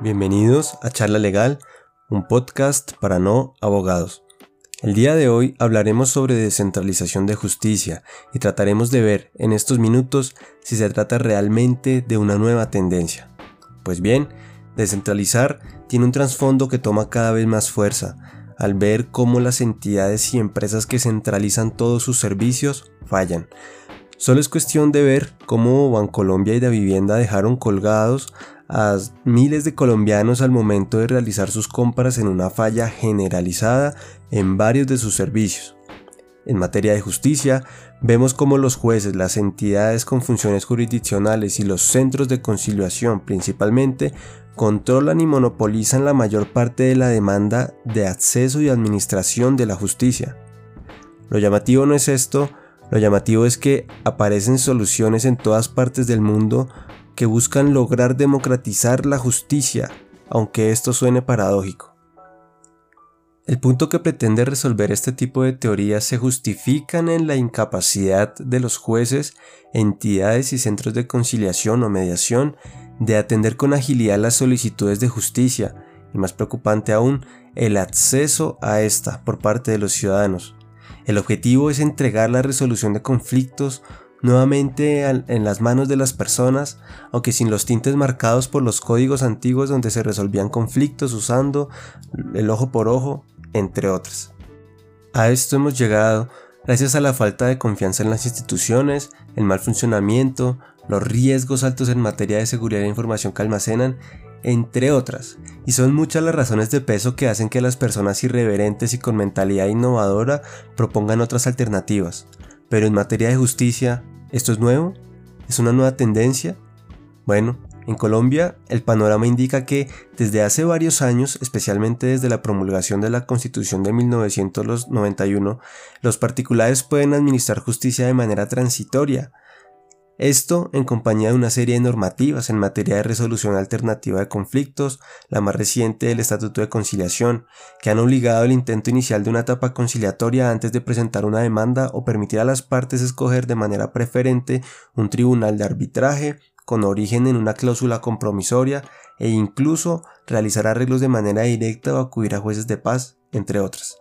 Bienvenidos a Charla Legal, un podcast para no abogados. El día de hoy hablaremos sobre descentralización de justicia y trataremos de ver en estos minutos si se trata realmente de una nueva tendencia. Pues bien, descentralizar tiene un trasfondo que toma cada vez más fuerza al ver cómo las entidades y empresas que centralizan todos sus servicios fallan. Solo es cuestión de ver cómo Bancolombia y la Vivienda dejaron colgados a miles de colombianos al momento de realizar sus compras en una falla generalizada en varios de sus servicios. En materia de justicia, vemos cómo los jueces, las entidades con funciones jurisdiccionales y los centros de conciliación principalmente controlan y monopolizan la mayor parte de la demanda de acceso y administración de la justicia. Lo llamativo no es esto, lo llamativo es que aparecen soluciones en todas partes del mundo que buscan lograr democratizar la justicia, aunque esto suene paradójico. El punto que pretende resolver este tipo de teorías se justifican en la incapacidad de los jueces, entidades y centros de conciliación o mediación de atender con agilidad las solicitudes de justicia y más preocupante aún, el acceso a esta por parte de los ciudadanos. El objetivo es entregar la resolución de conflictos nuevamente en las manos de las personas, aunque sin los tintes marcados por los códigos antiguos donde se resolvían conflictos usando el ojo por ojo, entre otras. A esto hemos llegado gracias a la falta de confianza en las instituciones, el mal funcionamiento, los riesgos altos en materia de seguridad de información que almacenan, entre otras, y son muchas las razones de peso que hacen que las personas irreverentes y con mentalidad innovadora propongan otras alternativas. Pero en materia de justicia, ¿Esto es nuevo? ¿Es una nueva tendencia? Bueno, en Colombia el panorama indica que desde hace varios años, especialmente desde la promulgación de la Constitución de 1991, los particulares pueden administrar justicia de manera transitoria, esto en compañía de una serie de normativas en materia de resolución alternativa de conflictos, la más reciente del Estatuto de Conciliación, que han obligado el intento inicial de una etapa conciliatoria antes de presentar una demanda o permitir a las partes escoger de manera preferente un tribunal de arbitraje con origen en una cláusula compromisoria e incluso realizar arreglos de manera directa o acudir a jueces de paz, entre otras.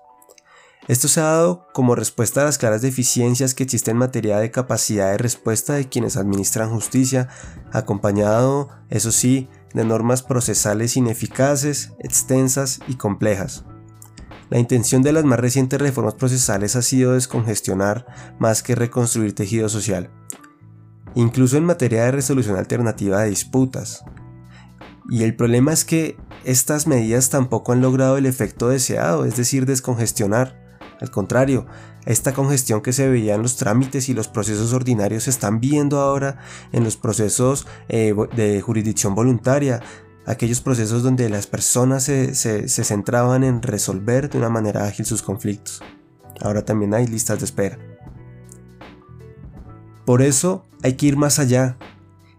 Esto se ha dado como respuesta a las claras deficiencias que existen en materia de capacidad de respuesta de quienes administran justicia, acompañado, eso sí, de normas procesales ineficaces, extensas y complejas. La intención de las más recientes reformas procesales ha sido descongestionar más que reconstruir tejido social, incluso en materia de resolución alternativa de disputas. Y el problema es que estas medidas tampoco han logrado el efecto deseado, es decir, descongestionar. Al contrario, esta congestión que se veía en los trámites y los procesos ordinarios se están viendo ahora en los procesos eh, de jurisdicción voluntaria, aquellos procesos donde las personas se, se centraban en resolver de una manera ágil sus conflictos. Ahora también hay listas de espera. Por eso hay que ir más allá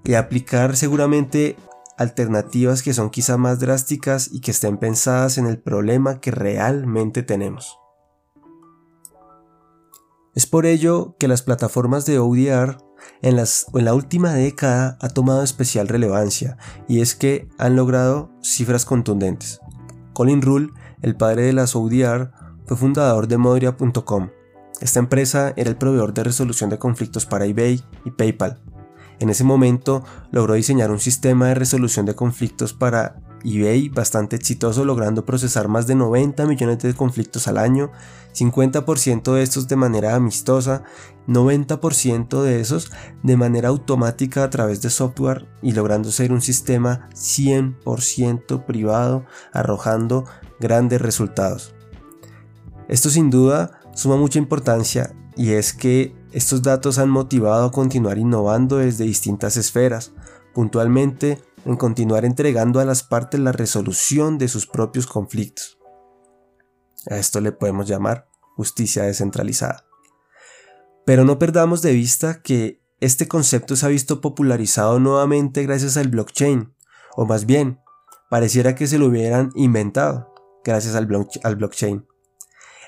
y aplicar seguramente alternativas que son quizá más drásticas y que estén pensadas en el problema que realmente tenemos. Es por ello que las plataformas de ODR en, la última década ha tomado especial relevancia y es que han logrado cifras contundentes. Colin Rule, el padre de las ODR, fue fundador de Modria.com. Esta empresa era el proveedor de resolución de conflictos para eBay y PayPal. En ese momento logró diseñar un sistema de resolución de conflictos para eBay bastante exitoso logrando procesar más de 90 millones de conflictos al año, 50% de estos de manera amistosa, 90% de esos de manera automática a través de software y logrando ser un sistema 100% privado arrojando grandes resultados. Esto sin duda suma mucha importancia y es que estos datos han motivado a continuar innovando desde distintas esferas, puntualmente en continuar entregando a las partes la resolución de sus propios conflictos. A esto le podemos llamar justicia descentralizada. Pero no perdamos de vista que este concepto se ha visto popularizado nuevamente gracias al blockchain, o más bien, pareciera que se lo hubieran inventado gracias al, blockchain.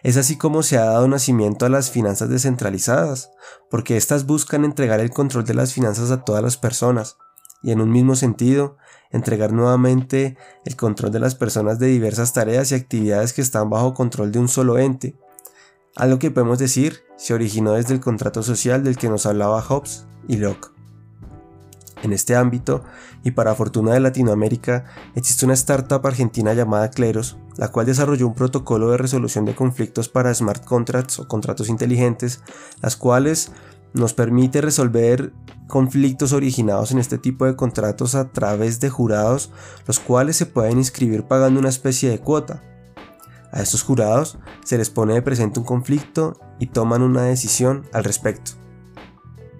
Es así como se ha dado nacimiento a las finanzas descentralizadas, porque éstas buscan entregar el control de las finanzas a todas las personas, y en un mismo sentido, entregar nuevamente el control de las personas de diversas tareas y actividades que están bajo control de un solo ente. Algo que podemos decir se originó desde el contrato social del que nos hablaba Hobbes y Locke. En este ámbito, y para fortuna de Latinoamérica, existe una startup argentina llamada Cleros, la cual desarrolló un protocolo de resolución de conflictos para smart contracts o contratos inteligentes, las cuales nos permite resolver conflictos originados en este tipo de contratos a través de jurados, los cuales se pueden inscribir pagando una especie de cuota. A estos jurados se les pone de presente un conflicto y toman una decisión al respecto.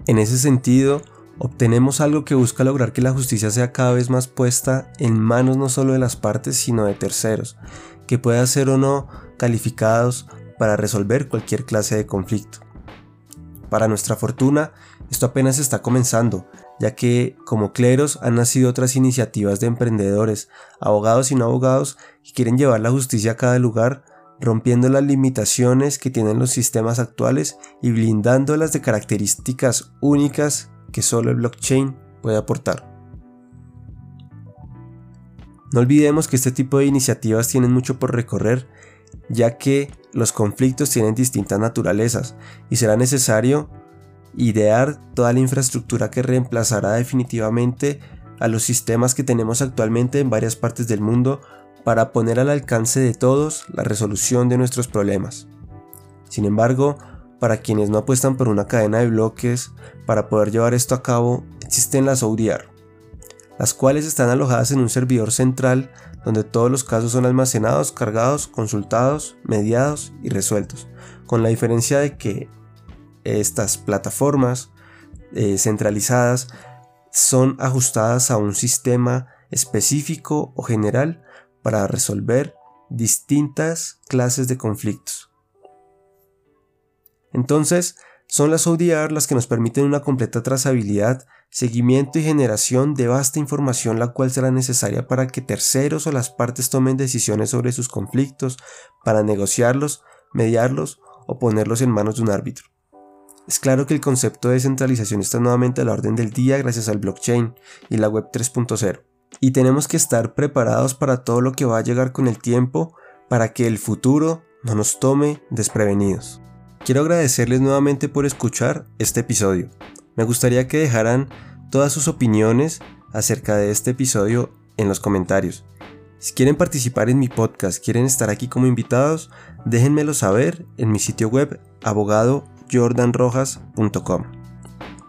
En ese sentido, obtenemos algo que busca lograr que la justicia sea cada vez más puesta en manos no solo de las partes, sino de terceros, que puedan ser o no calificados para resolver cualquier clase de conflicto. Para nuestra fortuna, esto apenas está comenzando, ya que como cleros han nacido otras iniciativas de emprendedores, abogados y no abogados que quieren llevar la justicia a cada lugar, rompiendo las limitaciones que tienen los sistemas actuales y blindándolas de características únicas que solo el blockchain puede aportar. No olvidemos que este tipo de iniciativas tienen mucho por recorrer, ya que los conflictos tienen distintas naturalezas y será necesario idear toda la infraestructura que reemplazará definitivamente a los sistemas que tenemos actualmente en varias partes del mundo para poner al alcance de todos la resolución de nuestros problemas. Sin embargo, para quienes no apuestan por una cadena de bloques para poder llevar esto a cabo, existen las ODR, las cuales están alojadas en un servidor central donde todos los casos son almacenados, cargados, consultados, mediados y resueltos, con la diferencia de que estas plataformas eh, centralizadas son ajustadas a un sistema específico o general para resolver distintas clases de conflictos. Entonces, son las ODR las que nos permiten una completa trazabilidad, seguimiento y generación de vasta información la cual será necesaria para que terceros o las partes tomen decisiones sobre sus conflictos, para negociarlos, mediarlos o ponerlos en manos de un árbitro. Es claro que el concepto de descentralización está nuevamente a la orden del día gracias al blockchain y la web 3.0. Y tenemos que estar preparados para todo lo que va a llegar con el tiempo para que el futuro no nos tome desprevenidos. Quiero agradecerles nuevamente por escuchar este episodio. Me gustaría que dejaran todas sus opiniones acerca de este episodio en los comentarios. Si quieren participar en mi podcast, quieren estar aquí como invitados, déjenmelo saber en mi sitio web abogadojordanrojas.com.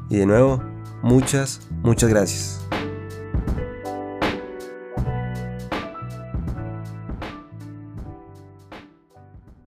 Y de nuevo, muchas, muchas gracias.